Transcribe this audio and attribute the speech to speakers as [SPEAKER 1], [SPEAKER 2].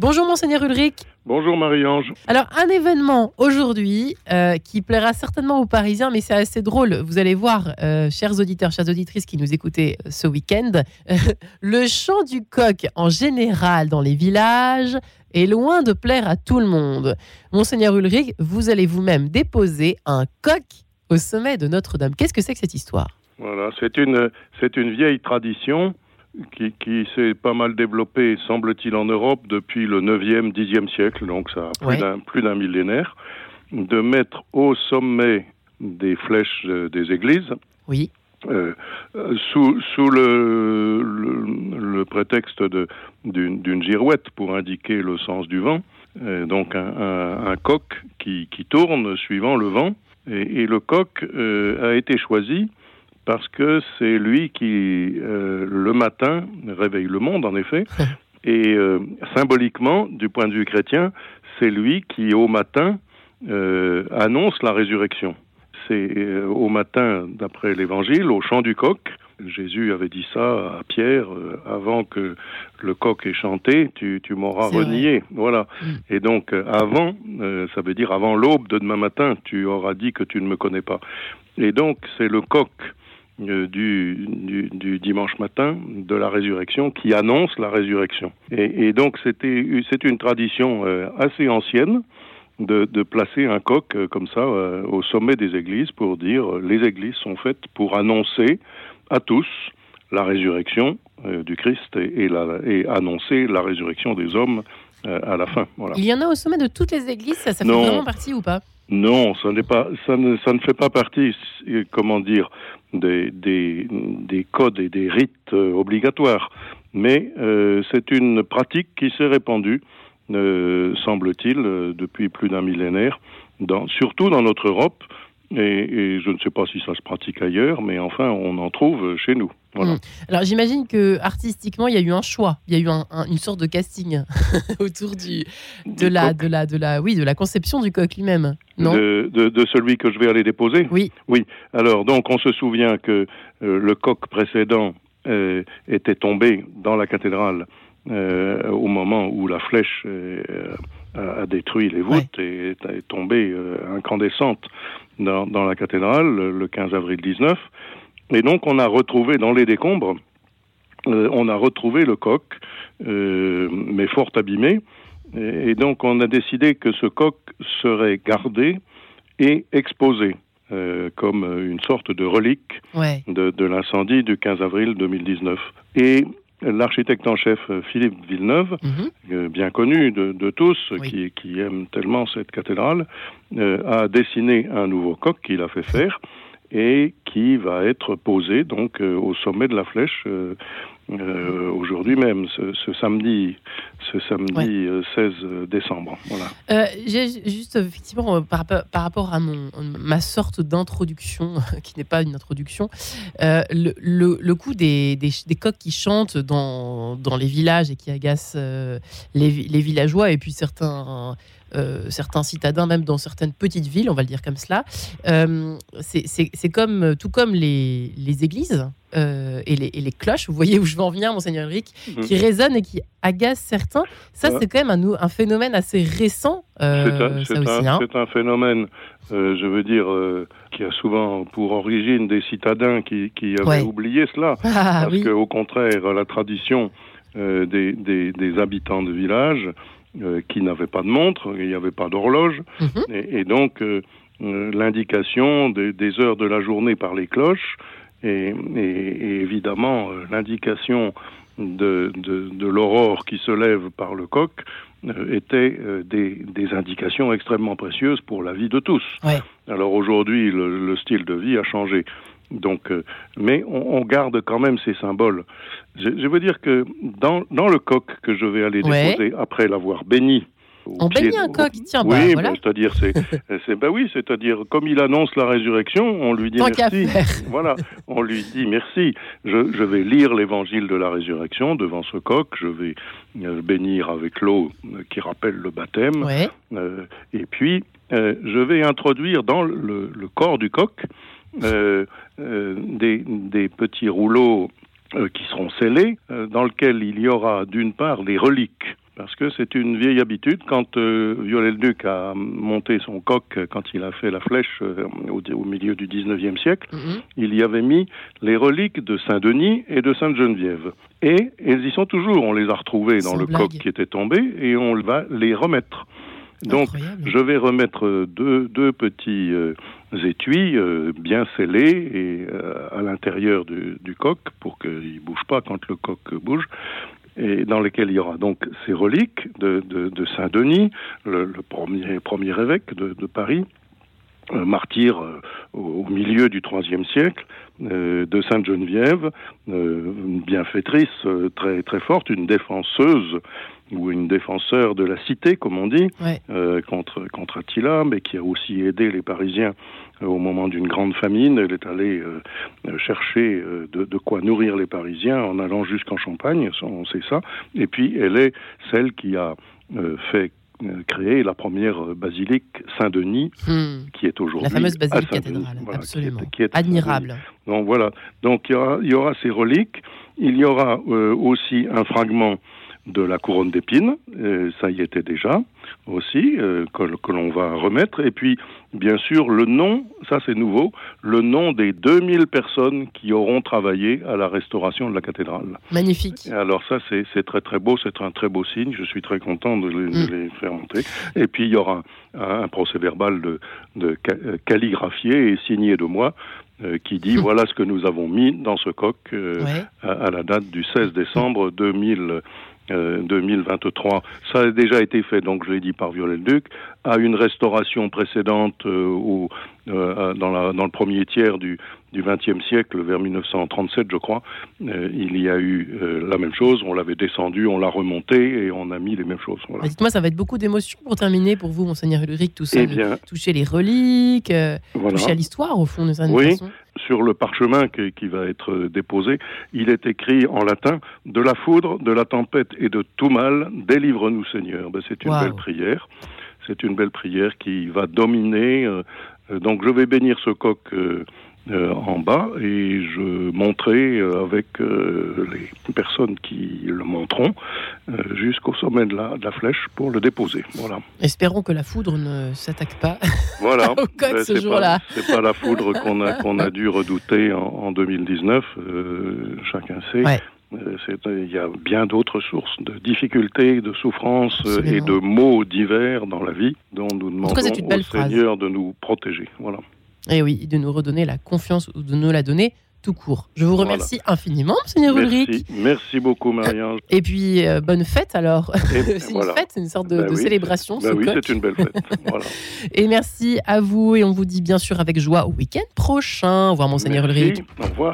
[SPEAKER 1] Bonjour Monseigneur Ulrich.
[SPEAKER 2] Bonjour Marie-Ange.
[SPEAKER 1] Alors un événement aujourd'hui euh, qui plaira certainement aux Parisiens, mais c'est assez drôle. Vous allez voir, euh, chers auditeurs, chères auditrices qui nous écoutez euh, ce week-end, le chant du coq en général dans les villages est loin de plaire à tout le monde. Monseigneur Ulrich, vous allez vous-même déposer un coq au sommet de Notre-Dame. Qu'est-ce que c'est que cette histoire?
[SPEAKER 2] Voilà, c'est une, c'est une vieille tradition qui, qui s'est pas mal développé, semble-t-il, en Europe depuis le 9e, 10e siècle, donc ça a plus
[SPEAKER 1] Ouais.
[SPEAKER 2] d'un millénaire, de mettre au sommet des flèches euh, des églises,
[SPEAKER 1] Oui.
[SPEAKER 2] euh, euh, sous, sous le, le, le prétexte d'une girouette pour indiquer le sens du vent, donc un, un- un coq qui, qui tourne suivant le vent, et, et le coq euh, a été choisi parce que c'est lui qui, euh, le matin, réveille le monde, en effet. Et euh, symboliquement, du point de vue chrétien, c'est lui qui, au matin, euh, annonce la résurrection. C'est au matin, d'après l'Évangile, au chant du coq. Jésus avait dit ça à Pierre euh, avant que le coq ait chanté, tu, tu m'auras
[SPEAKER 1] vrai.
[SPEAKER 2] renié. Voilà.
[SPEAKER 1] Mm.
[SPEAKER 2] Et donc, euh, avant, euh, ça veut dire avant l'aube de demain matin, tu auras dit que tu ne me connais pas. Et donc, c'est le coq du, du, dimanche matin de la résurrection qui annonce la résurrection. Et, donc, c'était, c'est une tradition euh, assez ancienne de, placer un coq euh, comme ça euh, au sommet des églises pour dire euh, les églises sont faites pour annoncer à tous la résurrection euh, du Christ et, annoncer la résurrection des hommes euh, à la fin. Voilà.
[SPEAKER 1] Il y en a au sommet de toutes les églises, ça, ça fait
[SPEAKER 2] Non.
[SPEAKER 1] vraiment partie ou pas?
[SPEAKER 2] Non, ça n'est pas, ça ne, ça ne fait pas partie, euh, comment dire, des, des, des codes et des rites euh, obligatoires. Mais euh, c'est une pratique qui s'est répandue, euh, semble-t-il, euh, depuis plus d'un millénaire, dans, surtout dans notre Europe. Et, et je ne sais pas si ça se pratique ailleurs, mais enfin, on en trouve chez nous. Voilà.
[SPEAKER 1] Mm. Alors j'imagine que artistiquement il y a eu un choix, il y a eu un- un- une sorte de casting autour du de
[SPEAKER 2] Du
[SPEAKER 1] la de la de la oui de la conception du coq lui-même, non?
[SPEAKER 2] De, de, de celui que je vais aller déposer?
[SPEAKER 1] Oui.
[SPEAKER 2] Oui. Alors, donc, on se souvient que euh, le coq précédent euh, était tombé dans la cathédrale euh, au moment où la flèche a, détruit les voûtes et est, est tombée euh, incandescente dans, dans la cathédrale le, le 15 avril 19. Et donc, on a retrouvé dans les décombres, euh, on a retrouvé le coq, euh, mais fort abîmé. Et, et donc, on a décidé que ce coq serait gardé et exposé euh, comme une sorte de relique
[SPEAKER 1] Ouais.
[SPEAKER 2] de, de l'incendie du 15 avril 2019. Et l'architecte en chef euh, Philippe Villeneuve,
[SPEAKER 1] Mhm.
[SPEAKER 2] euh, bien connu de, de tous,
[SPEAKER 1] Oui.
[SPEAKER 2] qui, qui aime tellement cette cathédrale, euh, a dessiné un nouveau coq qu'il a fait faire et qui va être posé donc euh, au sommet de la flèche euh, euh, aujourd'hui même, ce, ce samedi, ce samedi
[SPEAKER 1] Ouais.
[SPEAKER 2] euh, 16 décembre. Voilà.
[SPEAKER 1] Euh, juste effectivement par, rapport- par rapport à mon ma sorte d'introduction qui n'est pas une introduction, euh, le, le, le coup des, des, des coqs qui chantent dans, dans les villages et qui agacent les, les villageois et puis certains certains citadins même dans certaines petites villes, on va le dire comme cela. Euh, c'est- comme tout comme les, les églises euh, et, les, et les cloches. Vous voyez où je veux en venir, monseigneur Ulrich,
[SPEAKER 2] Mhm.
[SPEAKER 1] qui résonnent et qui agacent certains. Ça,
[SPEAKER 2] Ouais.
[SPEAKER 1] c'est quand même un, phénomène assez récent. euh,
[SPEAKER 2] C'est un,
[SPEAKER 1] hein.
[SPEAKER 2] c'est un phénomène, euh, je veux dire, euh, qui a souvent pour origine des citadins qui, qui avaient
[SPEAKER 1] Ouais.
[SPEAKER 2] oublié cela.
[SPEAKER 1] Ah,
[SPEAKER 2] parce
[SPEAKER 1] oui.
[SPEAKER 2] qu'au contraire, la tradition euh, des, des- des habitants de village euh, qui n'avaient pas de montre, il n'y avait pas d'horloge,
[SPEAKER 1] Mhm.
[SPEAKER 2] et, et donc euh, euh, l'indication des, des heures de la journée par les cloches, et, et- et évidemment l'indication de, de, de l'aurore qui se lève par le coq euh, étaient euh, des, des indications extrêmement précieuses pour la vie de tous.
[SPEAKER 1] Ouais.
[SPEAKER 2] Alors aujourd'hui, le, le style de vie a changé. Donc, euh, mais on, on garde quand même ces symboles. Je, je veux dire que dans, dans le coq que je vais aller
[SPEAKER 1] Ouais.
[SPEAKER 2] déposer après l'avoir béni.
[SPEAKER 1] On bénit un coq, tiens, bah,
[SPEAKER 2] oui,
[SPEAKER 1] voilà.
[SPEAKER 2] ben, c'est-à-dire c'est, c'est ben oui, c'est-à-dire comme il annonce la résurrection, on lui dit
[SPEAKER 1] Tant
[SPEAKER 2] merci.
[SPEAKER 1] faire.
[SPEAKER 2] Voilà, on lui dit merci. Je, je vais lire l'évangile de la résurrection devant ce coq. Je vais euh, bénir avec l'eau qui rappelle le baptême.
[SPEAKER 1] Ouais.
[SPEAKER 2] Euh, et puis, euh, je vais introduire dans le, le corps du coq des, des petits rouleaux euh, qui seront scellés, euh, dans lesquels il y aura d'une part des reliques parce que c'est une vieille habitude. Quand euh, Viollet-le-Duc a monté son coq, quand il a fait la flèche euh, au, au, milieu du 19e siècle,
[SPEAKER 1] Mhm.
[SPEAKER 2] il y avait mis les reliques de Saint-Denis et de Sainte-Geneviève. Et elles y sont toujours. On les a retrouvées dans le
[SPEAKER 1] blague.
[SPEAKER 2] coq qui était tombé et on va les remettre. Donc,
[SPEAKER 1] Incroyable.
[SPEAKER 2] je vais remettre deux, deux petits euh, étuis euh, bien scellés et euh, à l'intérieur du, du coq pour qu'il ne bouge pas quand le coq bouge et dans lesquels il y aura donc ces reliques de, de, de Saint-Denis, le, le premier, premier évêque de, de Paris, martyr euh, au, milieu du IIIe siècle, euh, de Sainte-Geneviève, euh, une bienfaitrice euh, très, très forte, une défenseuse ou une défenseur de la cité, comme on dit,
[SPEAKER 1] Ouais.
[SPEAKER 2] euh, contre, contre Attila, mais qui a aussi aidé les Parisiens euh, au moment d'une grande famine. Elle est allée euh, euh, chercher euh, de, de quoi nourrir les Parisiens en allant jusqu'en Champagne, on sait ça. Et puis, elle est celle qui a euh, fait euh, créer la première euh, basilique Saint-Denis,
[SPEAKER 1] Hmm.
[SPEAKER 2] qui est aujourd'hui
[SPEAKER 1] La fameuse basilique cathédrale,
[SPEAKER 2] Voilà, qui est-
[SPEAKER 1] absolument.
[SPEAKER 2] qui est.
[SPEAKER 1] Admirable.
[SPEAKER 2] Donc voilà. Donc il y aura, il y aura ces reliques. Il y aura euh, aussi un fragment de la couronne d'épines. Ça y était déjà aussi euh, que, que l'on va remettre. Et puis bien sûr le nom, ça c'est nouveau, le nom des 2000 personnes qui auront travaillé à la restauration de la cathédrale.
[SPEAKER 1] Magnifique.
[SPEAKER 2] Alors ça, c'est très très beau, c'est un très beau signe. Je suis très content de les, de
[SPEAKER 1] Mm.
[SPEAKER 2] les faire monter. Et puis il y aura un, un procès verbal de, de euh, calligraphié et signé de moi euh, qui dit voilà ce que nous avons mis dans ce coq euh,
[SPEAKER 1] Ouais.
[SPEAKER 2] à, à la date du 16 décembre 2000. Euh, 2023. Ça a déjà été fait, donc je l'ai dit par Viollet-le-Duc, à une restauration précédente euh, au, euh, dans, la, dans le premier tiers du, du XXe siècle, vers 1937, je crois, euh, il y a eu euh, la même chose. On l'avait descendu, on l'a remonté et on a mis les mêmes choses. Voilà.
[SPEAKER 1] Dites-moi, ça va être beaucoup d'émotions pour terminer pour vous, Monseigneur Ulrich, tout ça.
[SPEAKER 2] Eh bien,
[SPEAKER 1] toucher les reliques, euh,
[SPEAKER 2] voilà.
[SPEAKER 1] toucher à l'histoire, au fond, de certaine
[SPEAKER 2] Oui.
[SPEAKER 1] façon.
[SPEAKER 2] Sur le parchemin qui, qui va être déposé, il est écrit en latin De la foudre, de la tempête et de tout mal, délivre-nous Seigneur. Ben, c'est une
[SPEAKER 1] Wow.
[SPEAKER 2] belle prière. C'est une belle prière qui va dominer. euh, euh, donc je vais bénir ce coq euh, euh, en bas et je monterai euh, avec euh, les personnes qui le monteront jusqu'au sommet de la, de la flèche pour le déposer. Voilà.
[SPEAKER 1] Espérons que la foudre ne s'attaque pas.
[SPEAKER 2] Voilà.
[SPEAKER 1] Au coq
[SPEAKER 2] Ben,
[SPEAKER 1] ce jour-là.
[SPEAKER 2] C'est pas la foudre qu'on a qu'on a dû redouter en, en 2019. euh, chacun sait.
[SPEAKER 1] Ouais.
[SPEAKER 2] Il y a bien d'autres sources de difficultés, de souffrances et de maux divers dans la vie dont nous demandons
[SPEAKER 1] cas,
[SPEAKER 2] au
[SPEAKER 1] phrase.
[SPEAKER 2] Seigneur de nous protéger. Voilà.
[SPEAKER 1] Et oui, de nous redonner la confiance ou de nous la donner tout court. Je vous
[SPEAKER 2] Voilà.
[SPEAKER 1] remercie infiniment, Monseigneur Ulrich.
[SPEAKER 2] Merci, merci beaucoup Marie-Ange.
[SPEAKER 1] Et puis, euh, bonne fête alors. C'est
[SPEAKER 2] voilà.
[SPEAKER 1] une fête, c'est une sorte de,
[SPEAKER 2] Ben
[SPEAKER 1] de
[SPEAKER 2] oui,
[SPEAKER 1] célébration.
[SPEAKER 2] Ben
[SPEAKER 1] ce
[SPEAKER 2] oui, c'est une belle fête. voilà.
[SPEAKER 1] Et merci à vous. Et on vous dit bien sûr avec joie au week-end prochain. Au revoir, Monseigneur. Ulrich.
[SPEAKER 2] Au revoir.